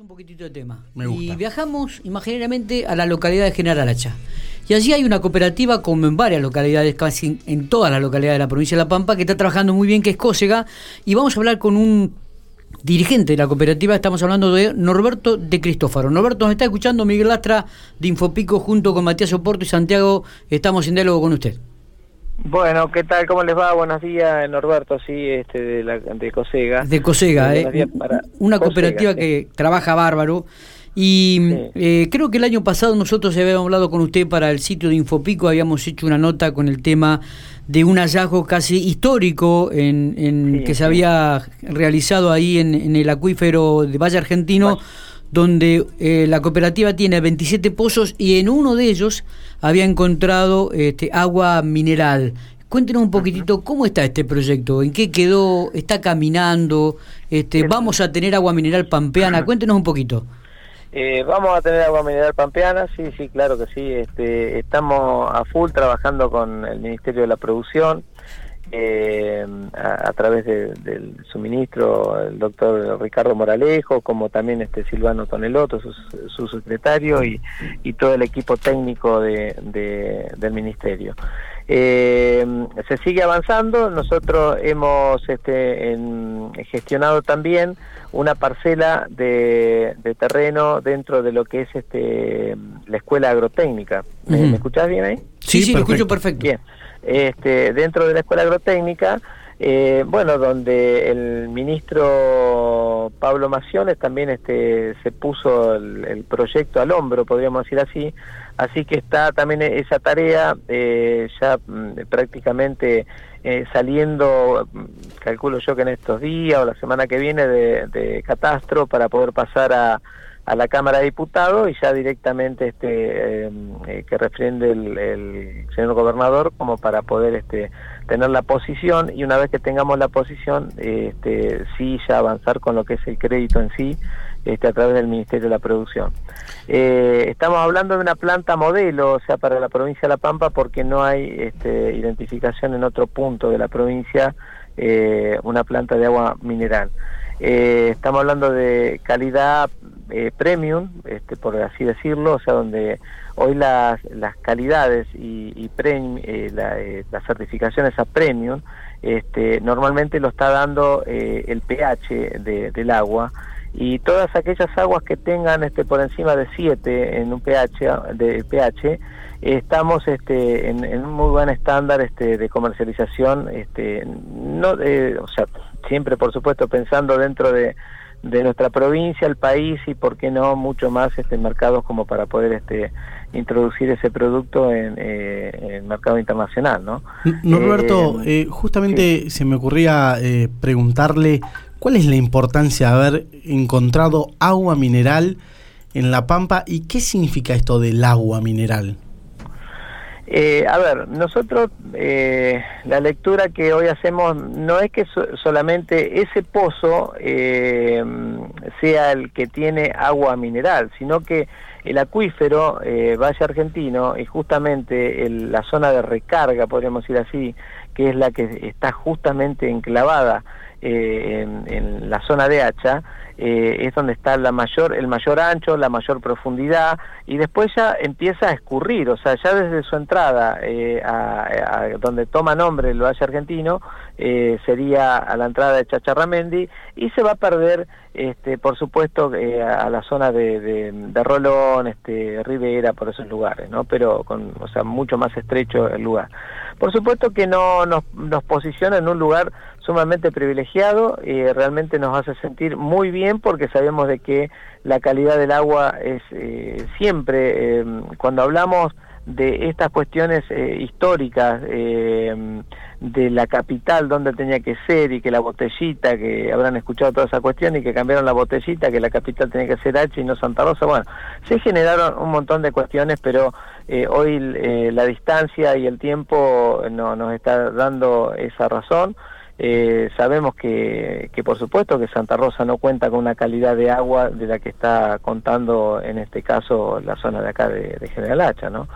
un poquitito de tema. Y viajamos imaginariamente a la localidad de General Hacha. Y allí hay una cooperativa, como en varias localidades, casi en todas las localidades de la provincia de La Pampa, que está trabajando muy bien, que es Cósega. Y vamos a hablar con un dirigente de la cooperativa, estamos hablando de Norberto de Cristófaro. Norberto, nos está escuchando Miguel Lastra de Infopico junto con Matías Oporto y Santiago. Estamos en diálogo con usted. Bueno, ¿qué tal? ¿Cómo les va? Buenos días, Norberto, sí, este, de, la, de Cosega. De Cosega, eh, una cooperativa que trabaja bárbaro. Y eh, creo que el año pasado nosotros habíamos hablado con usted para el sitio de Infopico, habíamos hecho una nota con el tema de un hallazgo casi histórico en, que se había realizado ahí en, el acuífero de Valle Argentino, donde eh, la cooperativa tiene 27 pozos y en uno de ellos había encontrado este, agua mineral. Cuéntenos un poquitito cómo está este proyecto, en qué quedó, está caminando, este, vamos a tener agua mineral pampeana, cuéntenos un poquito. Eh, vamos a tener agua mineral pampeana, sí, sí, claro que sí. Este, estamos a full trabajando con el Ministerio de la Producción eh, a, través del suministro el doctor Ricardo Moralejo, como también este Silvano Toneloto, su, secretario, y, todo el equipo técnico de, del Ministerio. Eh, se sigue avanzando, nosotros hemos este, gestionado también una parcela de, terreno dentro de lo que es este, la escuela agrotécnica. ¿Me, escuchás bien ahí? Sí, sí, lo escucho perfecto. Bien este, dentro de la Escuela Agrotécnica, eh, bueno, donde el ministro Pablo Maciones también este, se puso el, proyecto al hombro, podríamos decir así, así que está también esa tarea eh, ya mm, prácticamente eh, saliendo, mm, calculo yo que en estos días o la semana que viene de, de catastro para poder pasar a a la Cámara de Diputados y ya directamente este eh, eh, que refrende el, señor gobernador como para poder este tener la posición y una vez que tengamos la posición este sí ya avanzar con lo que es el crédito en sí este a través del Ministerio de la Producción. Eh, estamos hablando de una planta modelo, o sea, para la provincia de La Pampa porque no hay este, identificación en otro punto de la provincia una planta de agua mineral. Estamos hablando de calidad eh, premium, este, por así decirlo, o sea, donde hoy las, las calidades y, y eh, eh, las certificaciones a premium, este, normalmente lo está dando el pH del agua. Y todas aquellas aguas que tengan este, por encima de 7 en un pH, de pH estamos este, en, un muy buen estándar este, de comercialización, este, no, o sea, siempre por supuesto pensando dentro de de nuestra provincia, el país y por qué no mucho más este mercados como para poder este introducir ese producto en, eh, el mercado internacional, ¿no? Norberto, eh, eh, justamente se me ocurría preguntarle cuál es la importancia de haber encontrado agua mineral en La Pampa y qué significa esto del agua mineral. Eh, a ver, nosotros eh, la lectura que hoy hacemos no es que solamente ese pozo eh, sea el que tiene agua mineral, sino que el acuífero Valle Argentino y justamente la zona de recarga, podríamos decir así, que es la que está justamente enclavada en, en la zona de Hacha, eh, es donde está la mayor, el mayor ancho, la mayor profundidad, y después ya empieza a escurrir, o sea, ya desde su entrada eh, a, donde toma nombre el Valle Argentino, eh, sería a la entrada de Chacharramendi, y se va a perder, este, por supuesto, a la zona de, de, Rolón, este, Rivera, por esos lugares, ¿no? Pero con, o sea, mucho más estrecho el lugar. Por supuesto que no nos, nos posiciona en un lugar sumamente privilegiado y realmente nos hace sentir muy bien porque sabemos de que la calidad del agua es eh, siempre, eh, cuando hablamos de estas cuestiones eh, históricas de la capital donde tenía que ser y que la botellita, que habrán escuchado toda esa cuestión y que cambiaron la botellita, que la capital tenía que ser H y no Santa Rosa, bueno, se generaron un montón de cuestiones, pero hoy la distancia y el tiempo no, nos está dando esa razón. Eh, sabemos que, que, por supuesto que Santa Rosa no cuenta con una calidad de agua de la que está contando en este caso la zona de acá de, General Hacha, ¿no?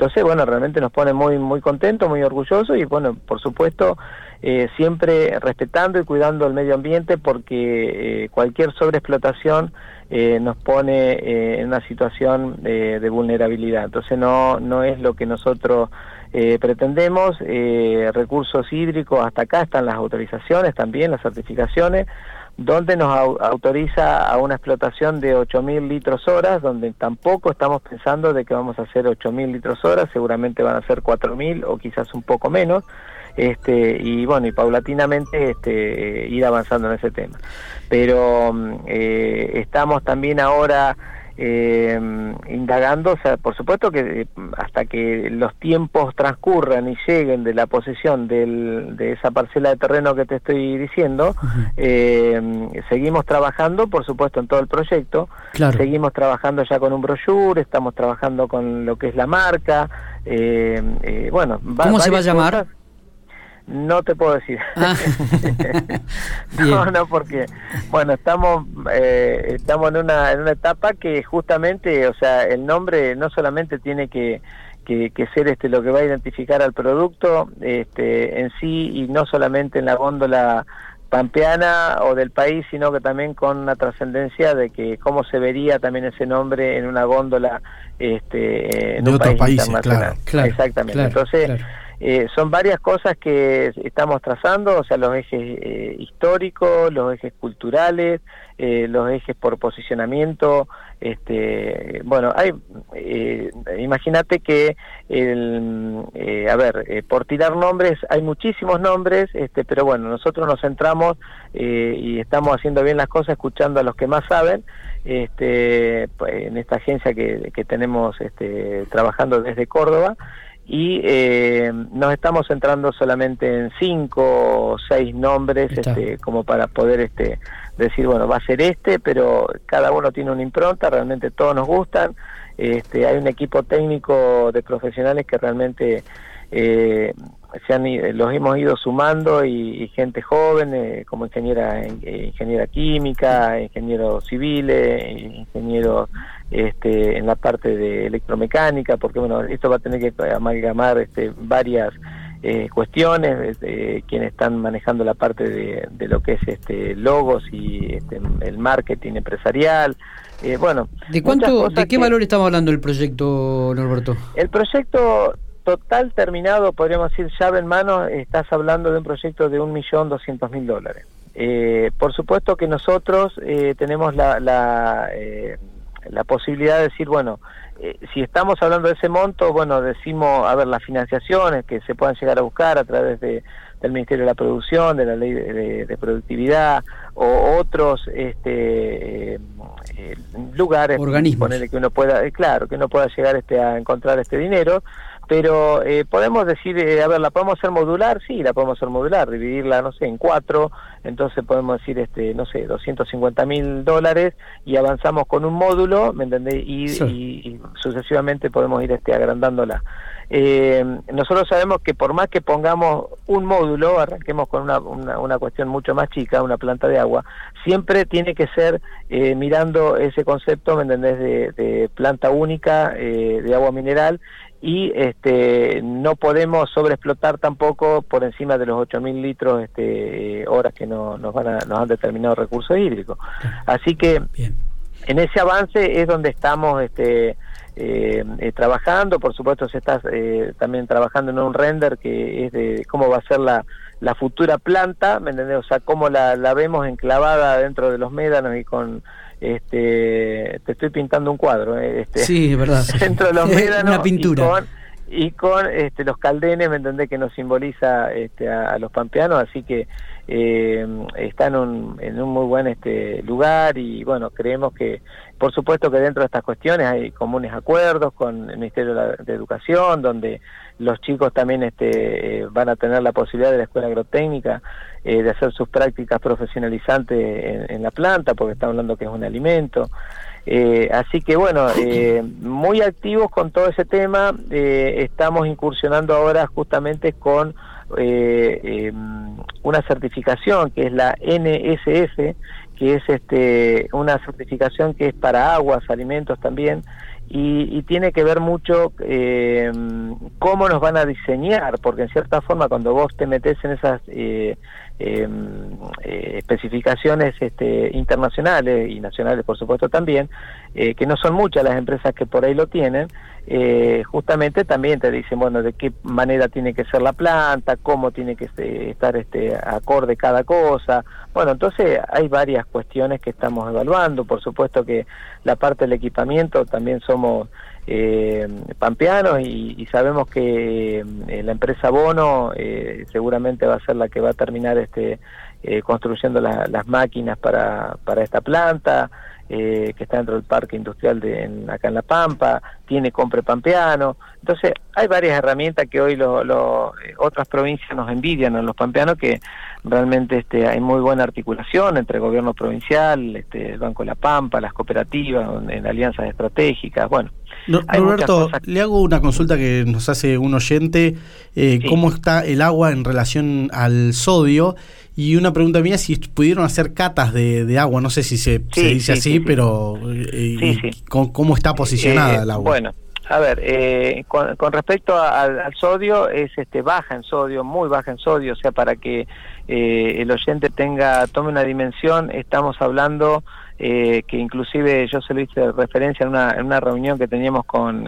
Entonces, bueno, realmente nos pone muy, muy contentos, muy orgullosos y, bueno, por supuesto, eh, siempre respetando y cuidando el medio ambiente porque eh, cualquier sobreexplotación eh, nos pone en una situación de vulnerabilidad. Entonces, no, no es lo que nosotros pretendemos. recursos hídricos, hasta acá están las autorizaciones también, las certificaciones donde nos autoriza a una explotación de 8.000 litros horas, donde tampoco estamos pensando de que vamos a hacer 8.000 litros horas, seguramente van a ser 4.000 o quizás un poco menos, este, y bueno, y paulatinamente este, ir avanzando en ese tema. Pero mm, eh, estamos también ahora eh, indagando, o sea, por supuesto que eh, hasta que los tiempos transcurran y lleguen de la posesión del, de esa parcela de terreno que te estoy diciendo, eh, seguimos trabajando, por supuesto, en todo el proyecto, seguimos trabajando ya con un brochure, estamos trabajando con lo que es la marca, eh, eh bueno, ¿cómo se va a llamar? No te puedo decir. Ah. no, no, porque, bueno, estamos eh, estamos en una, en una etapa que justamente, o sea, el nombre no solamente tiene que, que, ser este lo que va a identificar al producto este, en sí y no solamente en la góndola pampeana o del país, sino que también con una trascendencia de que cómo se vería también ese nombre en una góndola este, en de un país países, internacional. Claro, Exactamente. Entonces, eh, son varias cosas que estamos trazando, o sea, los ejes eh, históricos, los ejes culturales, eh, los ejes por posicionamiento. Este, bueno, hay, imagínate que, el, a ver, por tirar nombres, hay muchísimos nombres, este, pero bueno, nosotros nos centramos y estamos haciendo bien las cosas, escuchando a los que más saben, este, en esta agencia que, que tenemos este, trabajando desde Córdoba y eh, nos estamos centrando solamente en cinco o seis nombres este, como para poder este, decir, bueno, va a ser este, pero cada uno tiene una impronta, realmente todos nos gustan, este, hay un equipo técnico de profesionales que realmente eh, se han, los hemos ido sumando y, gente joven eh, como ingeniera eh, ingeniera química, ingenieros civiles, ingenieros este, en la parte de electromecánica, porque bueno esto va a tener que amalgamar este, varias eh, cuestiones, quienes están manejando la parte de, de, lo que es este logos y este, el marketing empresarial. bueno, ¿de cuánto, de qué valor estamos hablando del proyecto, Norberto? El proyecto total terminado, podríamos decir, llave en mano, estás hablando de un proyecto de un millón doscientos mil dólares. Eh, por supuesto que nosotros eh, tenemos la, la, eh, la, posibilidad de decir, bueno, si estamos hablando de ese monto, bueno, decimos, a ver, las financiaciones que se puedan llegar a buscar a través de, del Ministerio de la Producción, de la Ley de, Productividad o otros este, lugares, organismos, que uno pueda, claro, que uno pueda llegar este, a encontrar este dinero pero eh, podemos decir, eh, a ver, ¿la podemos hacer modular? Sí, la podemos hacer modular, dividirla, no sé, en cuatro, entonces podemos decir, este no sé, 250 mil dólares y avanzamos con un módulo, ¿me entendés? Y, sucesivamente podemos ir este, agrandándola. Eh, nosotros sabemos que por más que pongamos un módulo, arranquemos con una, una, cuestión mucho más chica, una planta de agua, siempre tiene que ser eh, mirando ese concepto, ¿me entendés?, de, de planta única eh, de agua mineral y este no podemos sobreexplotar tampoco por encima de los 8.000 litros este, horas que no, nos, van a, nos han determinado recursos hídricos. Así que en ese avance es donde estamos este, eh, eh, trabajando, por supuesto se está eh, también trabajando en un render que es de cómo va a ser la, la futura planta, ¿me entendés? O sea, cómo la, la vemos enclavada dentro de los médanos y con este te estoy pintando un cuadro eh, este, sí verdad. dentro de los médanos una pintura. y con, este, los caldenes me entendés que nos simboliza este, a, los pampeanos así que eh, está en un, en un muy buen este lugar y bueno creemos que por supuesto que dentro de estas cuestiones hay comunes acuerdos con el Ministerio de, Educación donde los chicos también este, eh, van a tener la posibilidad de la escuela agrotécnica eh, de hacer sus prácticas profesionalizantes en, la planta, porque estamos hablando que es un alimento. Eh, así que bueno, muy activos con todo ese tema, estamos incursionando ahora justamente con em, una certificación que es la NSF, que es este, una certificación que es para aguas, alimentos también, y, tiene que ver mucho eh, cómo nos van a diseñar, porque en cierta forma cuando vos te metes en esas eh, em, eh, especificaciones este, internacionales y nacionales por supuesto también, que no son muchas las empresas que por ahí lo tienen, justamente también te dicen, bueno, de qué manera tiene que ser la planta, cómo tiene que este, estar este acorde cada cosa. Bueno, entonces hay varias cuestiones que estamos evaluando, por supuesto que la parte del equipamiento también somos eh, pampeanos y, sabemos que eh, la empresa Bono eh, seguramente va a ser la que va a terminar este eh, construyendo las máquinas para, para esta planta. Que está dentro del parque industrial de acá en La Pampa, tiene compre pampeano. Entonces, hay varias herramientas que hoy lo, otras provincias nos envidian a los pampeanos que realmente este, hay muy buena articulación entre el gobierno provincial, este, el Banco de la Pampa, las cooperativas, en alianzas estratégicas, bueno. Roberto, le hago una consulta que nos hace un oyente, eh, ¿cómo está el agua en relación al sodio? Y una pregunta mía, si pudieron hacer catas de, agua, no sé si se, dice así, pero eh, ¿cómo, está posicionada eh, el agua? Bueno, a ver, eh, con, respecto al sodio, es este baja en sodio, muy baja en sodio, o sea, para que eh, el oyente tenga, tome una dimensión, estamos hablando eh, que inclusive yo se lo hice referencia en una, en una reunión que teníamos con,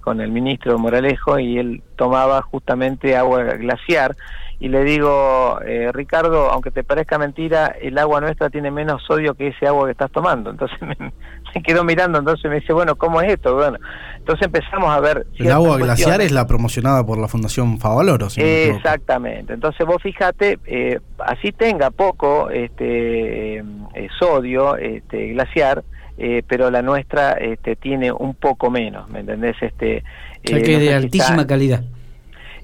con el ministro Moralejo y él tomaba justamente agua glaciar y le digo, eh, Ricardo, aunque te parezca mentira, el agua nuestra tiene menos sodio que ese agua que estás tomando. Entonces me, quedó mirando, entonces me dice, bueno, ¿cómo es esto? Bueno, entonces empezamos a ver... El agua glaciar es la promocionada por la Fundación Favaloro. Exactamente. Entonces vos fíjate, eh, así tenga poco este eh, sodio este glaciar, pero la nuestra este, tiene un poco menos, ¿me entendés? Este, o sea que de altísima calidad.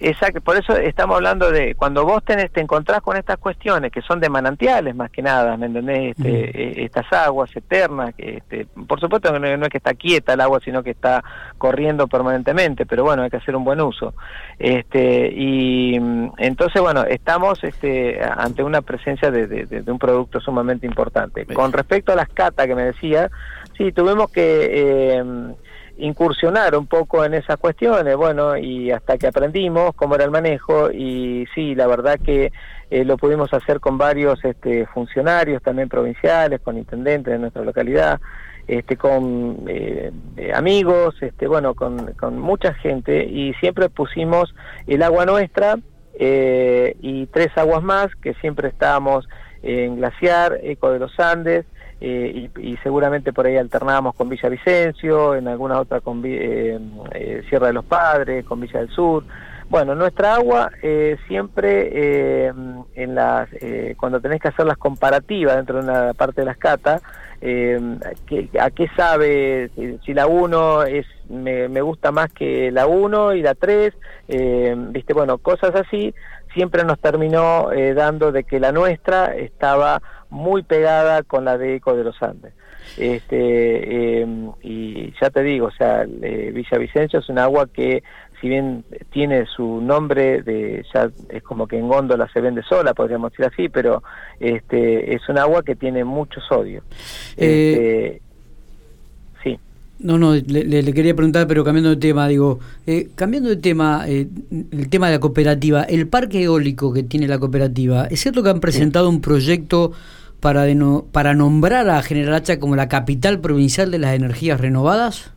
Exacto, por eso estamos hablando de cuando vos tenés, te encontrás con estas cuestiones que son de manantiales más que nada, ¿me entendés? Este, eh, estas aguas eternas, que este, por supuesto que no, es que está quieta el agua, sino que está corriendo permanentemente, pero bueno, hay que hacer un buen uso. Este, y mm, entonces, bueno, estamos este, ante una presencia de, un producto sumamente importante. Con respecto a las catas que me decía, sí, tuvimos que... Eh, incursionar un poco en esas cuestiones, bueno, y hasta que aprendimos cómo era el manejo y sí, la verdad que eh, lo pudimos hacer con varios este, funcionarios también provinciales, con intendentes de nuestra localidad, este, con eh, amigos, este, bueno, con, con mucha gente y siempre pusimos el agua nuestra eh, y tres aguas más que siempre estábamos en Glaciar, Eco de los Andes, eh, y, seguramente por ahí alternábamos con Villa Vicencio, en alguna otra con eh, eh, Sierra de los Padres, con Villa del Sur. Bueno, nuestra agua siempre en las cuando tenés que hacer las comparativas dentro de una parte de las catas, ¿a qué sabe? Si la 1 es me, me, gusta más que la 1 y la 3, viste, bueno, cosas así, siempre nos terminó dando de que la nuestra estaba muy pegada con la de Eco de los Andes. Este, em, y ya te digo, o sea, eh, Villavicencio es un agua que, si bien tiene su nombre de, ya es como que en góndola se vende sola, podríamos decir así, pero este, es un agua que tiene mucho sodio. Eh, este. No, no, le, quería preguntar, pero cambiando de tema, digo, eh, cambiando de tema, el tema de la cooperativa, el parque eólico que tiene la cooperativa, ¿es cierto que han presentado un proyecto para, para nombrar a General Hacha como la capital provincial de las energías renovadas?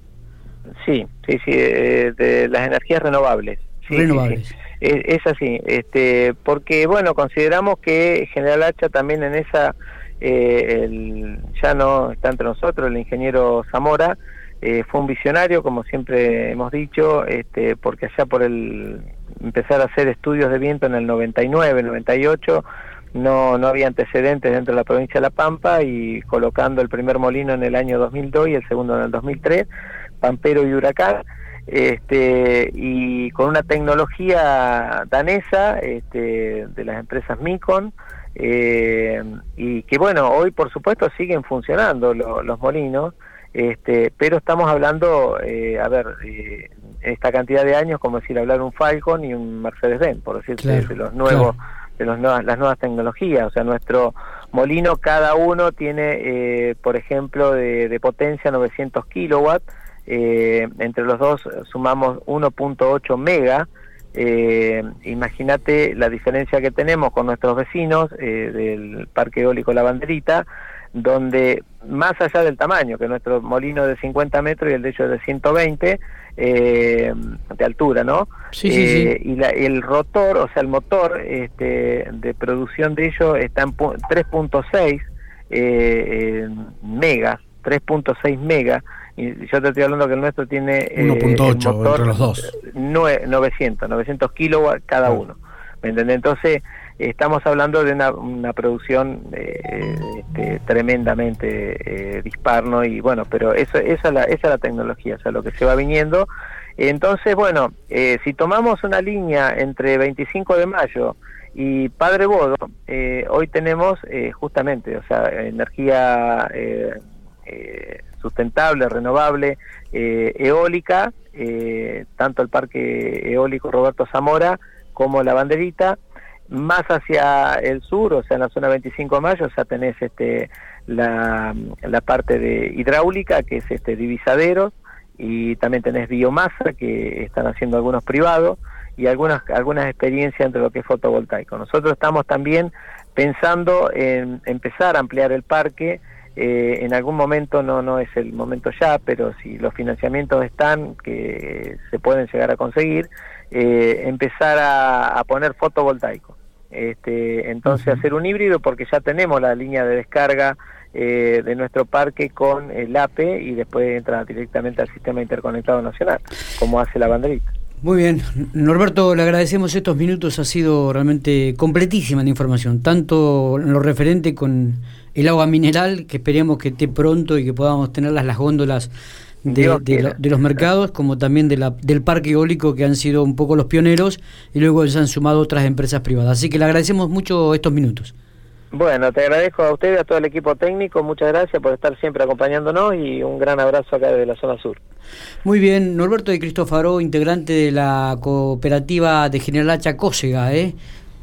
Sí, sí, sí, eh, de las energías renovables. renovables. Es, así, este, porque bueno, consideramos que General Hacha también en esa, eh, ya no está entre nosotros, el ingeniero Zamora, eh, fue un visionario, como siempre hemos dicho, este, porque allá por el empezar a hacer estudios de viento en el 99, 98, no, no había antecedentes dentro de la provincia de La Pampa y colocando el primer molino en el año 2002 y el segundo en el 2003, Pampero y Huracán, este, y con una tecnología danesa este, de las empresas Micon, eh, y que bueno, hoy por supuesto siguen funcionando los molinos, este, pero estamos hablando, eh, a ver, eh, esta cantidad de años, como decir, hablar un Falcon y un Mercedes-Benz, por decirte, de los nuevos de los nuevas, las nuevas tecnologías. O sea, nuestro molino cada uno tiene, eh, por ejemplo, de, potencia 900 kilowatts, eh, entre los dos sumamos 1.8 mega. Eh, Imagínate la diferencia que tenemos con nuestros vecinos eh, del Parque Eólico La Banderita, donde más allá del tamaño, que nuestro molino de 50 metros y el de ellos de 120 eh, de altura, ¿no? Sí, sí, sí. Eh, y, la, el rotor, o sea, el motor este, de producción de ellos está en 3.6 eh, mega, 3.6 mega. Y yo te estoy hablando que el nuestro tiene 1.8 entre los dos. 900, 900 kilowatts cada uno. ¿Me entendés? Entonces, estamos hablando de una, una producción eh, este, tremendamente eh, dispar, ¿no? Y bueno, pero eso, esa, es la, esa es la tecnología, o sea, lo que se va viniendo. Entonces, bueno, eh, si tomamos una línea entre 25 de mayo y Padre Bodo, eh, hoy tenemos eh, justamente, o sea, energía eh, sustentable, renovable, eólica, tanto el parque eólico Roberto Zamora como la banderita, más hacia el sur, o sea, en la zona 25 de mayo, ya tenés este, la, la parte de hidráulica, que es este divisaderos, y también tenés biomasa, que están haciendo algunos privados, y algunas, algunas experiencias entre lo que es fotovoltaico. Nosotros estamos también pensando en empezar a ampliar el parque, eh, en algún momento no no es el momento ya, pero si los financiamientos están, que se pueden llegar a conseguir, eh, empezar a, a, poner fotovoltaico. Este, entonces uh -huh. hacer un híbrido porque ya tenemos la línea de descarga eh, de nuestro parque con el APE y después entra directamente al sistema interconectado nacional, como hace la banderita. Muy bien, Norberto, le agradecemos estos minutos, ha sido realmente completísima la información, tanto en lo referente con el agua mineral, que esperemos que esté pronto y que podamos tenerlas las góndolas de, de, lo, de, los mercados, como también de la, del parque eólico, que han sido un poco los pioneros, y luego se han sumado otras empresas privadas. Así que le agradecemos mucho estos minutos. Bueno, te agradezco a usted y a todo el equipo técnico, muchas gracias por estar siempre acompañándonos y un gran abrazo acá desde la zona sur. Muy bien, Norberto de Cristofaro, integrante de la cooperativa de General Hacha Cósega, ¿eh?